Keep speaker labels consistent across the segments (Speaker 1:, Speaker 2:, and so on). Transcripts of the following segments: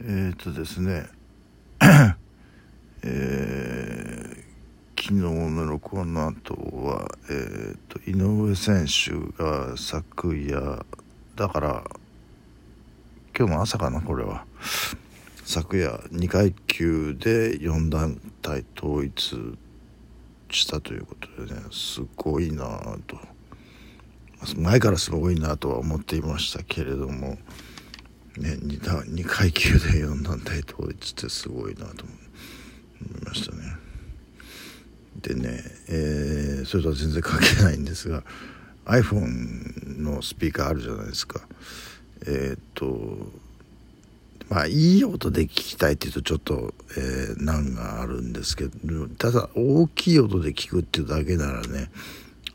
Speaker 1: えっ、ー、とですね えー、昨日の録音の後は、えーと、井上選手が昨夜だから今日の朝かなこれは。昨夜2階級で4団体統一したということでねすごいなと。前からすごいなとは思っていましたけれどもね、2, 2階級で4団体統一ってすごいなと思いましたね。でね、えー、それとは全然関係ないんですが iPhone のスピーカーあるじゃないですか。えっ、とまあいい音で聞きたいっていうとちょっと、えー、難があるんですけどただ大きい音で聞くっていうだけならね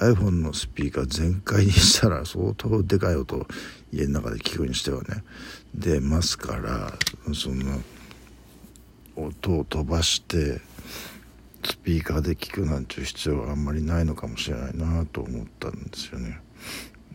Speaker 1: iPhone のスピーカー全開にしたら相当でかい音家の中で聞くにしてはね出ますからその音を飛ばしてスピーカーで聞くなんていう必要はあんまりないのかもしれないなと思ったんですよね。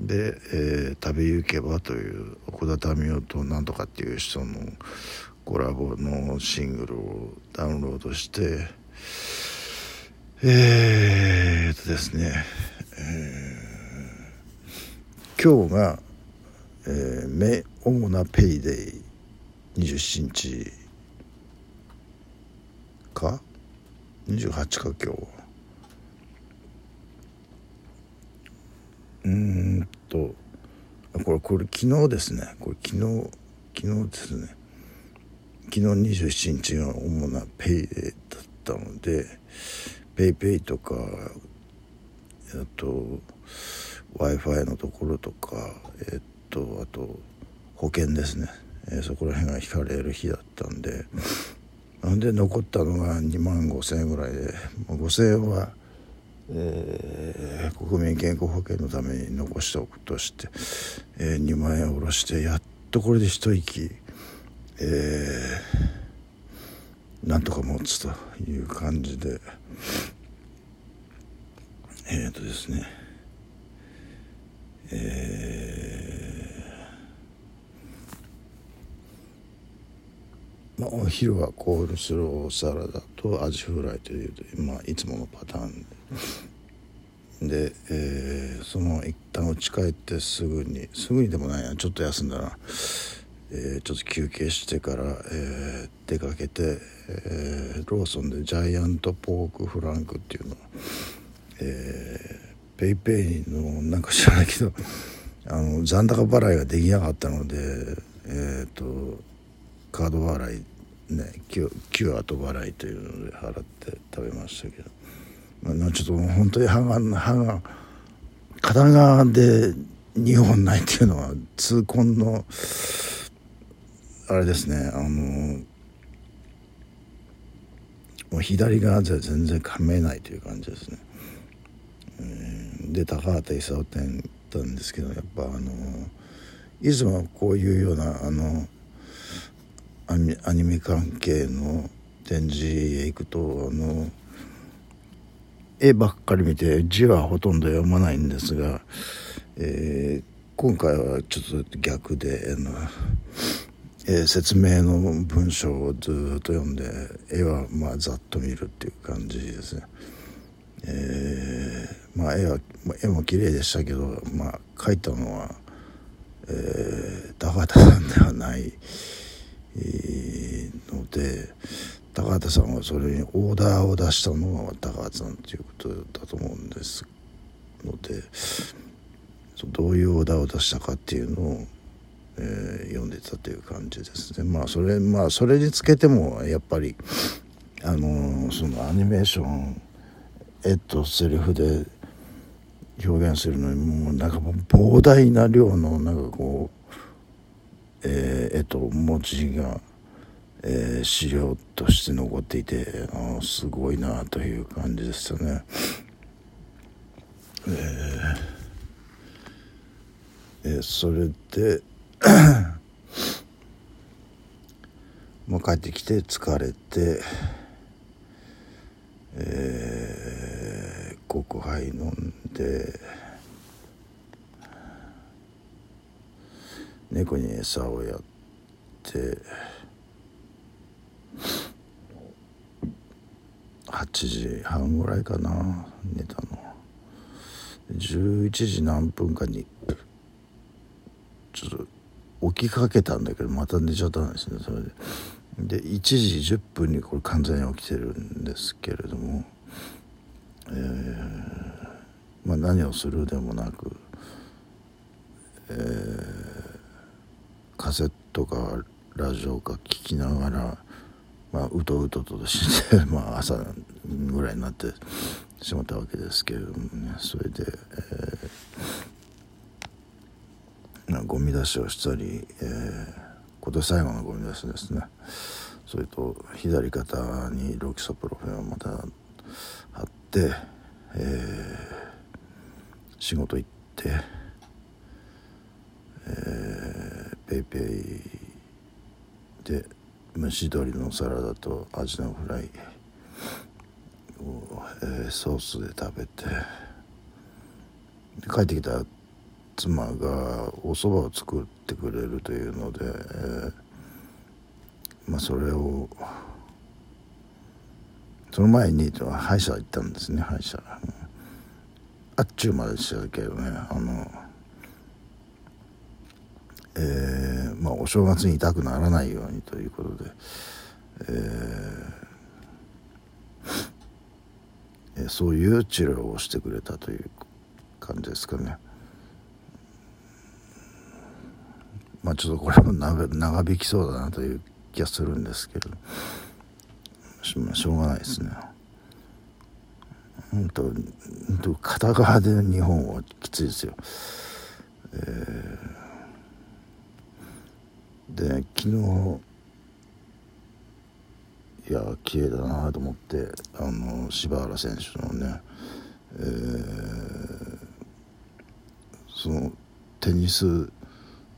Speaker 1: で、えー、食べ行けばという奥田民生となんとかっていう人のコラボのシングルをダウンロードしてえー、っとですね、えー、今日が、えー、目主なペイデイ27日。か？28か今日。うんとこれこれ昨日ですね。これ昨日昨日ですね。昨日27日が主なペイデイだったのでペイペイとかあと w i f i のところとかえっとあと保険ですね、えー、そこら辺が引かれる日だったんで。なんで残ったのが2万5,000円ぐらいで5,000円は、えー、国民健康保険のために残しておくとして、えー、2万円下ろしてやっとこれで一息、えー、なんとか持つという感じで。えっ、ー、とですね。えー、まあ、お昼はコールスローサラダとアジフライという、まあ、いつものパターンで、えー、その一旦家帰ってすぐにすぐにでもないな。ちょっと休んだら、えー、ちょっと休憩してから、えー、出かけて、えー、ローソンでジャイアントポークフランクっていうのを、えー、ペイペイのなんか知らないけど あの残高払いができなかったのでえっ、ー、とカード払いねキュキュアと払いというので払って食べましたけど、まあ、ちょっと本当に歯が歯が片側で2本ないっていうのは痛恨のあれですねあのもう左側じゃ全然噛めないという感じですね。で高畑勲店行ったんですけどやっぱあのいつもこういうようなあのアニメ関係の展示へ行くとあの絵ばっかり見て字はほとんど読まないんですが、えー、今回はちょっと逆であの、えー、説明の文章をずっと読んで絵はまあざっと見るっていう感じですね。えー、まあ絵は絵も綺麗でしたけど、まあ、描いたのは、えー、高畑さんではない、えー、ので高畑さんはそれにオーダーを出したのは高畑さんということだと思うんですのでどういうオーダーを出したかっていうのを、えー、読んでたという感じですね。まあそれまあそれにつけてもやっぱりあのそのアニメーション絵とセリフで表現するのにもうなんか膨大な量のなんかこう、えー、絵と文字が、えー、資料として残っていてあすごいなという感じでしたね。えー、えー、それで もう帰ってきて疲れて。えー、コハイ飲んで猫に餌をやって8時半ぐらいかな寝たの。11時何分かにちょっと起きかけたんだけどまた寝ちゃったんですねそれで。で1時10分にこれ完全に起きてるんですけれども。えー、まあ何をするでもなくえー、カセットかラジオか聞きながらまあ、うとうととして まあ朝ぐらいになってしまったわけですけれどもね。それで、えー、ゴミ出しをしたり、えー、今年最後のゴミ出しですね。それと左肩にロキソプロフェンをまた、えー、仕事行って、えー、ペイペイで蒸し鶏のサラダとアジのフライを、えー、ソースで食べて帰ってきた妻がお蕎麦を作ってくれるというので、えー、まあそれをその前に歯医者行ったんですね歯医者、あっちゅうまでしたけどねあのえー、まあ、お正月に痛くならないようにということで、えー、そういう治療をしてくれたという感じですかね。まあちょっとこれも長引きそうだなという気がするんですけど。しょうがないですね。本当片側で日本はきついですよ。えーで昨日いや綺麗だなと思ってあの柴原選手のね、えー、そのテニス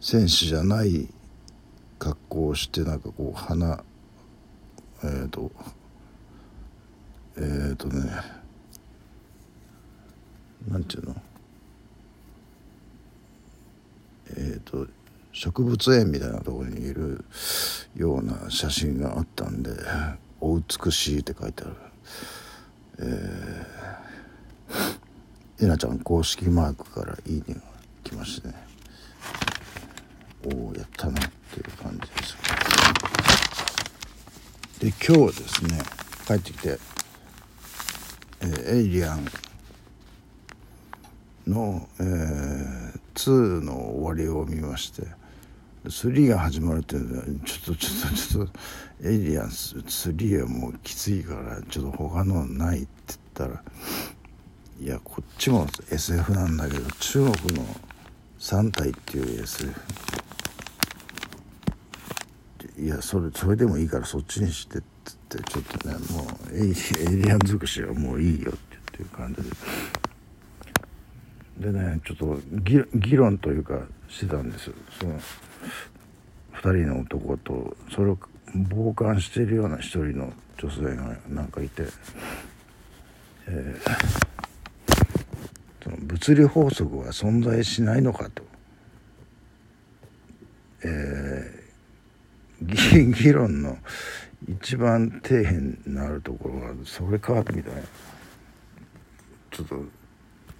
Speaker 1: 選手じゃない格好をしてなんかこう鼻えっ、ー、とえっ、ー、とねなんていうの？えっ、と植物園みたいなところにいるような写真があったんで「お美しい」って書いてある。えー、えなちゃん公式マークから「いいね」が来ましてね。おおやったなっていう感じです。で今日ですね帰ってきて、エイリアンの、えー、2の終わりを見まして3が始まるっていうのはちょっとちょっとちょっとエイリアン3はもうきついからちょっと他のないって言ったらいやこっちも SF なんだけど中国の3体っていう SF いやそれそれでもいいからそっちにしてって。言ってちょっとねもうエイリアン尽くしはもういいよっていう感じで。でねちょっと議論というかしてたんですその2人の男とそれを傍観してるような一人の女性がなんかいて、えー、その物理法則は存在しないのかと、えー、議論の一番底辺になるところはそれかみたいなちょっと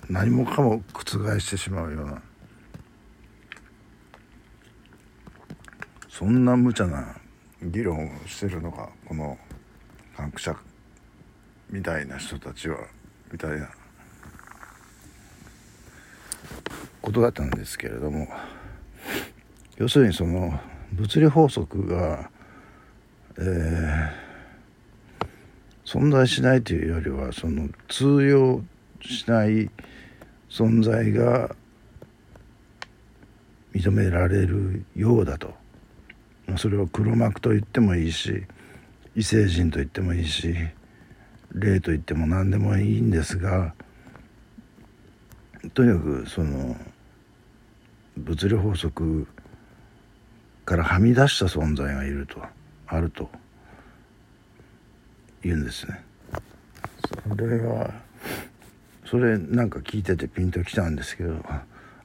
Speaker 1: 何もかも覆してしまうような。そんな無茶な議論をしてるのがこの科学者みたいな人たちはみたいなことだったんですけれども要するにその物理法則が、えー、存在しないというよりはその通用しない存在が認められるようだと。それを黒幕と言ってもいいし異星人と言ってもいいし霊と言っても何でもいいんですがとにかくその物理法則からはみ出した存在がいるとあると言うんですね。それは。それなんか聞いててピンときたんですけど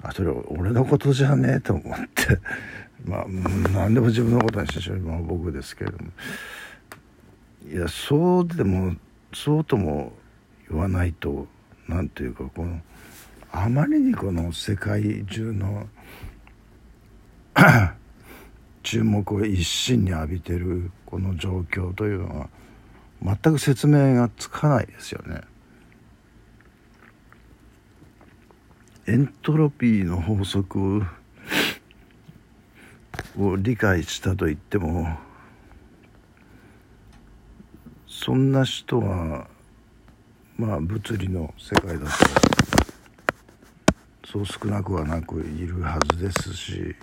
Speaker 1: あそれ俺のことじゃねえと思って。まあ何でも自分のことにしてしまう僕ですけれども。いやそうでもそうとも言わないと何ていうかこのあまりにこの世界中の注目を一身に浴びてるこの状況というのは全く説明がつかないですよね。エントロピーの法則を理解したと言ってもそんな人はまあ物理の世界だとそう少なくはなくいるはずですし、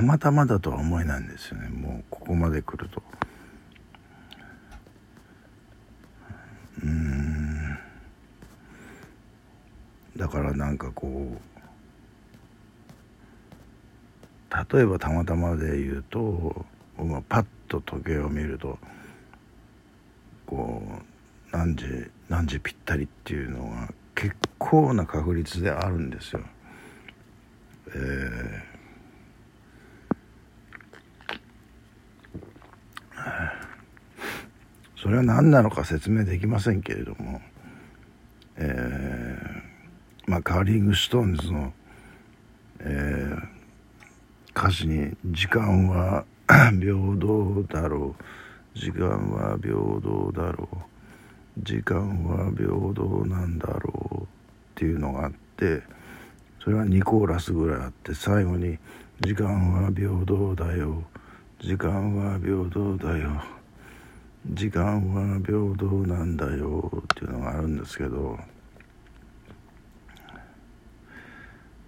Speaker 1: たまたまだとは思えないんですよねもうここまで来ると。うんだからなんかこう例えばたまたまで言うとパッと時計を見るとこう何時何時ぴったりっていうのが結構な確率であるんですよ。えー、それは何なのか説明できませんけれども、えー、まあカーリングストーンズの、えー歌詞に 「時間は平等だろう」「時間は平等だろう」「時間は平等なんだろう」っていうのがあってそれは2コーラスぐらいあって最後に「時間は平等だよ」「時間は平等だよ」「時間は平等なんだよ」っていうのがあるんですけど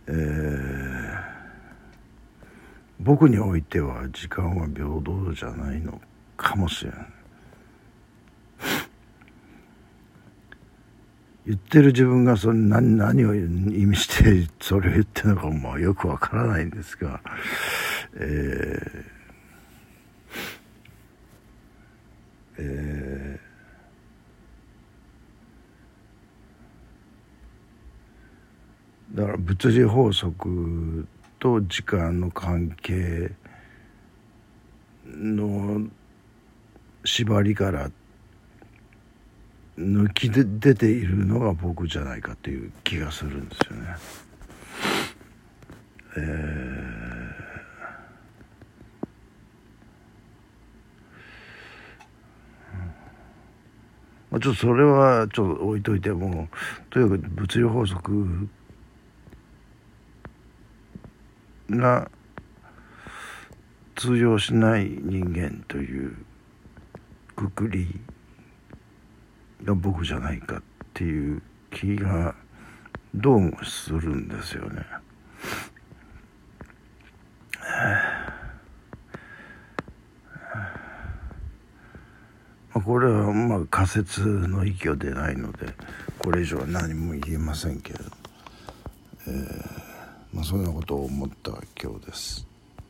Speaker 1: えー僕においては時間は平等じゃないのかもしれない言ってる自分がその何何を意味してそれを言ってるのかもよくわからないんですが、えーえー、だから物理法則と時間の関係の縛りから抜きで出ているのが僕じゃないかという気がするんですよね。えー、まあちょっとそれはちょっと置いといてもとにかく物理法則が通用しない人間というくくりが僕じゃないかっていう気がどうもするんですよね。これはまあ仮説の域を出ないのでこれ以上は何も言えませんけれど、えーまあ、そんなことを思った今日です。